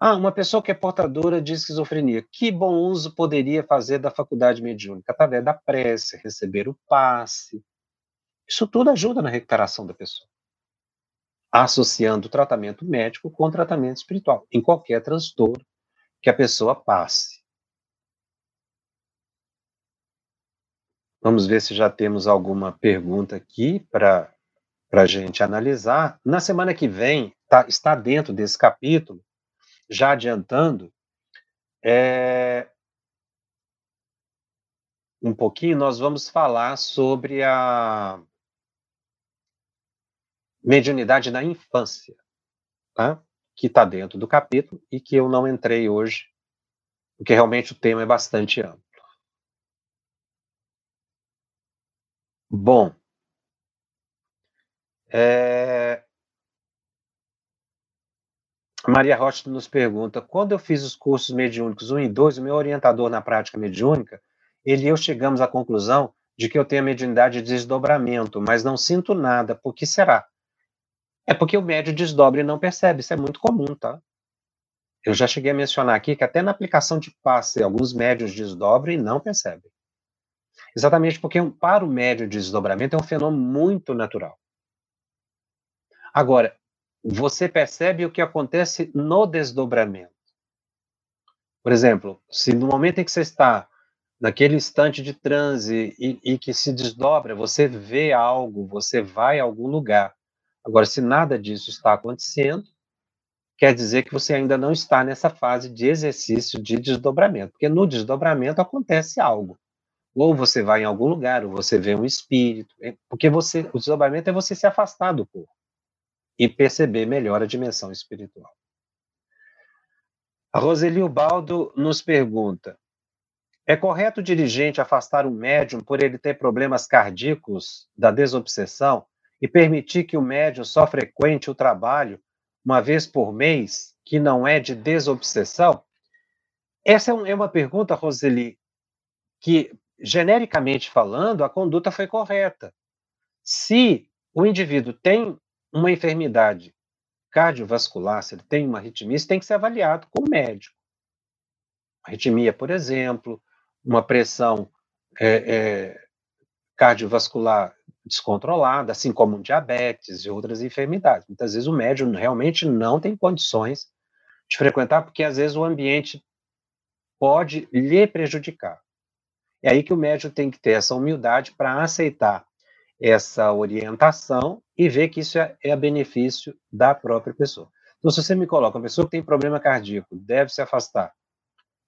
Ah, uma pessoa que é portadora de esquizofrenia, que bom uso poderia fazer da faculdade mediúnica? Através da prece, receber o passe. Isso tudo ajuda na recuperação da pessoa. Associando o tratamento médico com o tratamento espiritual, em qualquer transtorno que a pessoa passe. Vamos ver se já temos alguma pergunta aqui para a gente analisar. Na semana que vem, tá, está dentro desse capítulo, já adiantando, é, um pouquinho, nós vamos falar sobre a mediunidade na infância, tá? que está dentro do capítulo e que eu não entrei hoje, porque realmente o tema é bastante amplo. Bom, é, Maria Rocha nos pergunta: quando eu fiz os cursos mediúnicos 1 e 2, o meu orientador na prática mediúnica, ele e eu chegamos à conclusão de que eu tenho a mediunidade de desdobramento, mas não sinto nada. Por que será? É porque o médio desdobra e não percebe. Isso é muito comum, tá? Eu já cheguei a mencionar aqui que até na aplicação de passe, alguns médios desdobram e não percebem. Exatamente porque para o médio de desdobramento é um fenômeno muito natural. Agora, você percebe o que acontece no desdobramento. Por exemplo, se no momento em que você está naquele instante de transe e, e, que se desdobra, você vê algo, você vai a algum lugar. Agora, se nada disso está acontecendo, quer dizer que você ainda não está nessa fase de exercício de desdobramento, porque no desdobramento acontece algo. Ou você vai em algum lugar, ou você vê um espírito, é, porque você, o desdobramento é você se afastar do corpo e perceber melhor a dimensão espiritual. A Roseli Baldo nos pergunta: é correto o dirigente afastar um médium por ele ter problemas cardíacos da desobsessão e permitir que o médium só frequente o trabalho uma vez por mês, que não é de desobsessão? Essa é, é uma pergunta, Roseli, que, genericamente falando, a conduta foi correta. Se o indivíduo tem uma enfermidade cardiovascular, se ele tem uma arritmia, isso tem que ser avaliado com o médico. Arritmia, por exemplo, uma pressão é, é, cardiovascular descontrolada, assim como um diabetes e outras enfermidades. Muitas vezes o médico realmente não tem condições de frequentar, porque às vezes o ambiente pode lhe prejudicar. É aí que o médico tem que ter essa humildade para aceitar essa orientação e ver que isso é, é a benefício da própria pessoa. Então, se você me coloca uma pessoa que tem problema cardíaco, deve se afastar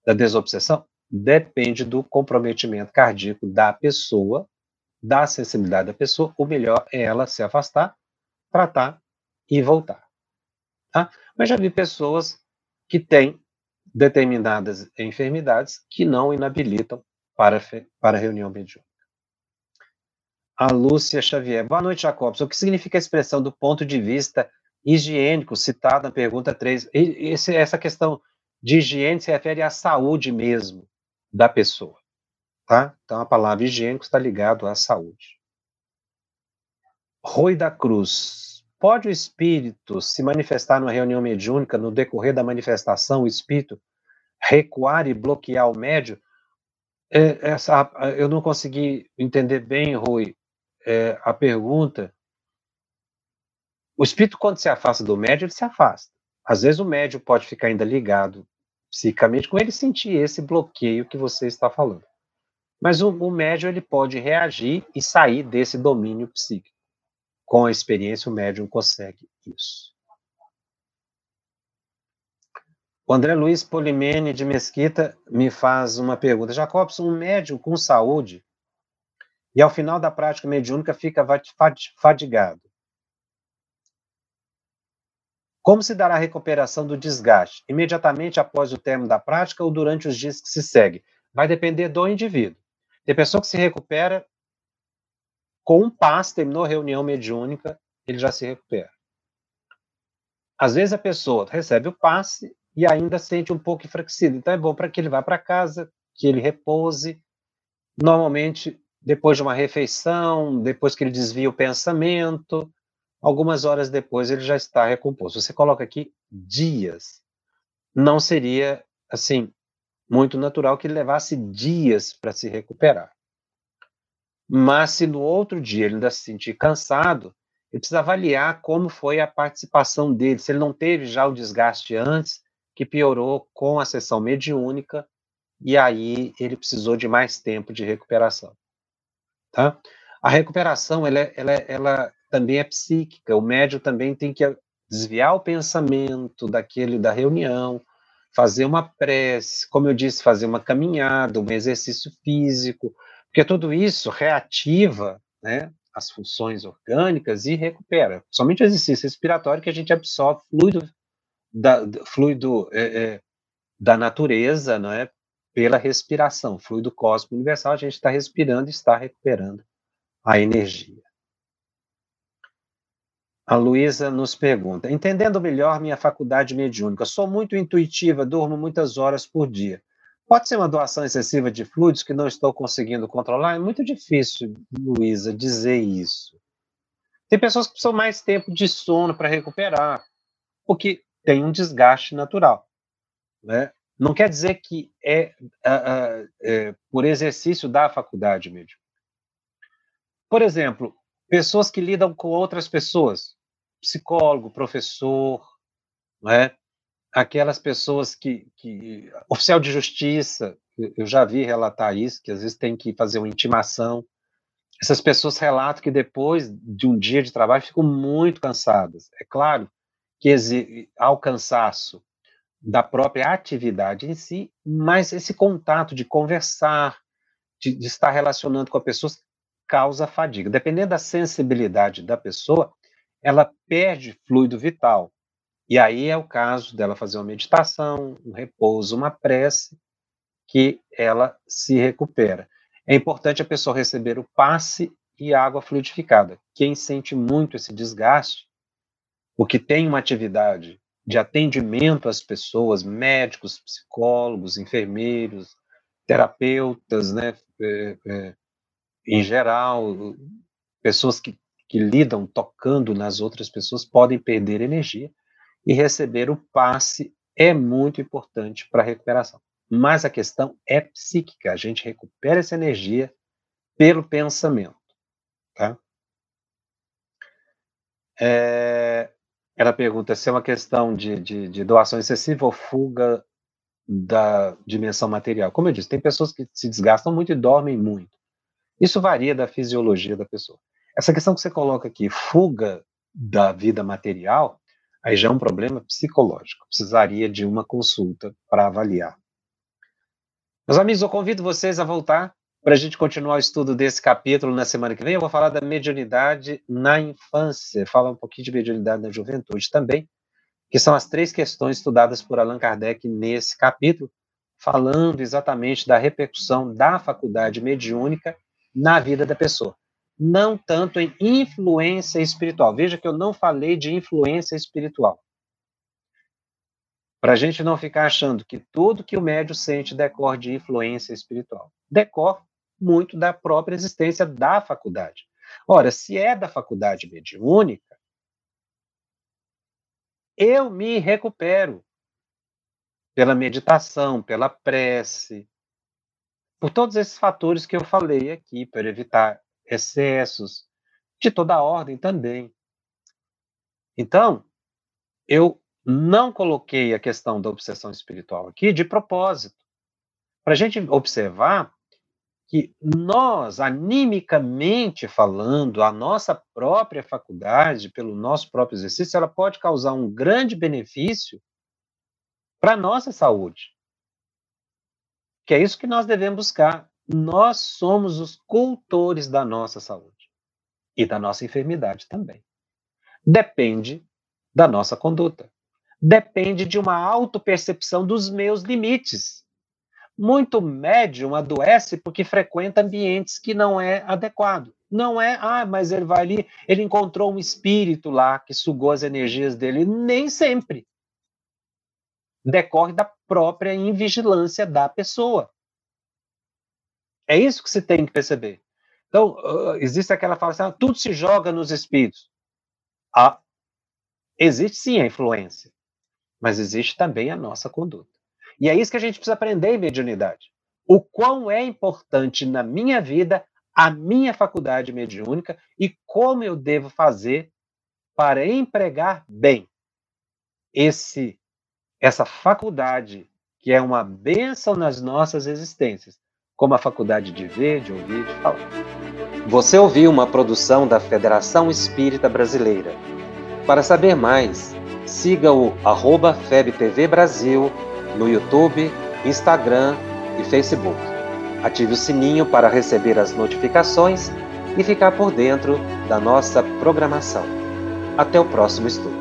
da desobsessão, depende do comprometimento cardíaco da pessoa, da sensibilidade da pessoa. O melhor é ela se afastar, tratar e voltar. Tá? Mas já vi pessoas que têm determinadas enfermidades que não inabilitam para, para reunião mediúnica. A Lúcia Xavier. Boa noite, Jacobson. O que significa a expressão do ponto de vista higiênico citada na pergunta 3? Esse, essa questão de higiene se refere à saúde mesmo da pessoa. Tá? Então, a palavra higiênico está ligado à saúde. Rui da Cruz. Pode o espírito se manifestar numa reunião mediúnica, no decorrer da manifestação, o espírito recuar e bloquear o médio? É, essa, eu não consegui entender bem, Rui, é, a pergunta. O espírito, quando se afasta do médio, ele se afasta. Às vezes o médio pode ficar ainda ligado psicamente com ele sentir esse bloqueio que você está falando. Mas o, o médio ele pode reagir e sair desse domínio psíquico. Com a experiência, o médium consegue isso. O André Luiz Polimene de Mesquita me faz uma pergunta. Jacobson, um médium com saúde e ao final da prática mediúnica fica fadigado. Como se dará a recuperação do desgaste? Imediatamente após o término da prática ou durante os dias que se segue? Vai depender do indivíduo. Tem pessoa que se recupera com um passe, terminou a reunião mediúnica, ele já se recupera. Às vezes a pessoa recebe o passe e ainda sente um pouco enfraquecido. Então é bom para que ele vá para casa, que ele repouse. Normalmente, depois de uma refeição, depois que ele desvia o pensamento, algumas horas depois ele já está recomposto. Você coloca aqui dias. Não seria, assim, muito natural que ele levasse dias para se recuperar. Mas se no outro dia ele ainda se sentir cansado, ele precisa avaliar como foi a participação dele, se ele não teve já o desgaste antes, que piorou com a sessão mediúnica, e aí ele precisou de mais tempo de recuperação. Tá? A recuperação ela, é, ela, é, ela também é psíquica, o médium também tem que desviar o pensamento daquele da reunião, fazer uma prece, como eu disse, fazer uma caminhada, um exercício físico, porque tudo isso reativa né, as funções orgânicas e recupera. Somente o exercício respiratório que a gente absorve fluido da, fluido é, é, da natureza, não é? Pela respiração, fluido cósmico universal, a gente está respirando e está recuperando a energia. A Luísa nos pergunta: entendendo melhor minha faculdade mediúnica, sou muito intuitiva, durmo muitas horas por dia. Pode ser uma doação excessiva de fluidos que não estou conseguindo controlar? É muito difícil, Luísa, dizer isso. Tem pessoas que precisam mais tempo de sono para recuperar, porque tem um desgaste natural. Né? Não quer dizer que é, é, por exercício da faculdade mediúnica. Por exemplo, pessoas que lidam com outras pessoas, psicólogo, professor, né? aquelas pessoas que, que. Oficial de justiça, eu já vi relatar isso, que às vezes tem que fazer uma intimação. Essas pessoas relatam que depois de um dia de trabalho ficam muito cansadas. É claro que há o cansaço da própria atividade em si, mas esse contato de conversar, de, de estar relacionando com as pessoas, causa fadiga. Dependendo da sensibilidade da pessoa, ela perde fluido vital. E aí é o caso dela fazer uma meditação, um repouso, uma prece, que ela se recupera. É importante a pessoa receber o passe e água fluidificada. Quem sente muito esse desgaste, o que tem uma atividade de atendimento às pessoas, médicos, psicólogos, enfermeiros, terapeutas, né, é, é, em geral, pessoas que que lidam tocando nas outras pessoas podem perder energia e receber o passe é muito importante para a recuperação. Mas a questão é psíquica, a gente recupera essa energia pelo pensamento. Tá? É, ela pergunta se é uma questão de, de, de doação excessiva ou fuga da dimensão material. Como eu disse, tem pessoas que se desgastam muito e dormem muito. Isso varia da fisiologia da pessoa. Essa questão que você coloca aqui, fuga da vida material, aí já é um problema psicológico. Precisaria de uma consulta para avaliar. Meus amigos, eu convido vocês a voltar para a gente continuar o estudo desse capítulo na semana que vem. Eu vou falar da mediunidade na infância, falar um pouquinho de mediunidade na juventude também, que são as três questões estudadas por Allan Kardec nesse capítulo, falando exatamente da repercussão da faculdade mediúnica na vida da pessoa. Não tanto em influência espiritual. Veja que eu não falei de influência espiritual. Para a gente não ficar achando que tudo que o médio sente decorre de influência espiritual. Decorre muito da própria existência da faculdade. Ora, se é da faculdade mediúnica, eu me recupero pela meditação, pela prece, por todos esses fatores que eu falei aqui, para evitar excessos, de toda ordem também. Então, eu não coloquei a questão da obsessão espiritual aqui de propósito, para a gente observar que nós, animicamente falando, a nossa própria faculdade, pelo nosso próprio exercício, ela pode causar um grande benefício para a nossa saúde. Que é isso que nós devemos buscar. Nós somos os cultores da nossa saúde e da nossa enfermidade também. Depende da nossa conduta. Depende de uma autopercepção dos meus limites muito médium adoece porque frequenta ambientes que não é adequado. Não é, ah, mas ele vai ali, ele encontrou um espírito lá que sugou as energias dele. Nem sempre. Decorre da própria invigilância da pessoa. É isso que você tem que perceber. Então, existe aquela fala assim, ah, tudo se joga nos espíritos. Ah, existe sim a influência, mas existe também a nossa conduta. E é isso que a gente precisa aprender em mediunidade. O quão é importante na minha vida a minha faculdade mediúnica e como eu devo fazer para empregar bem esse essa faculdade que é uma bênção nas nossas existências, como a faculdade de ver, de ouvir, de falar. Você ouviu uma produção da Federação Espírita Brasileira. Para saber mais, siga o arroba FebTV Brasil no YouTube, Instagram e Facebook. Ative o sininho para receber as notificações e ficar por dentro da nossa programação. Até o próximo estudo.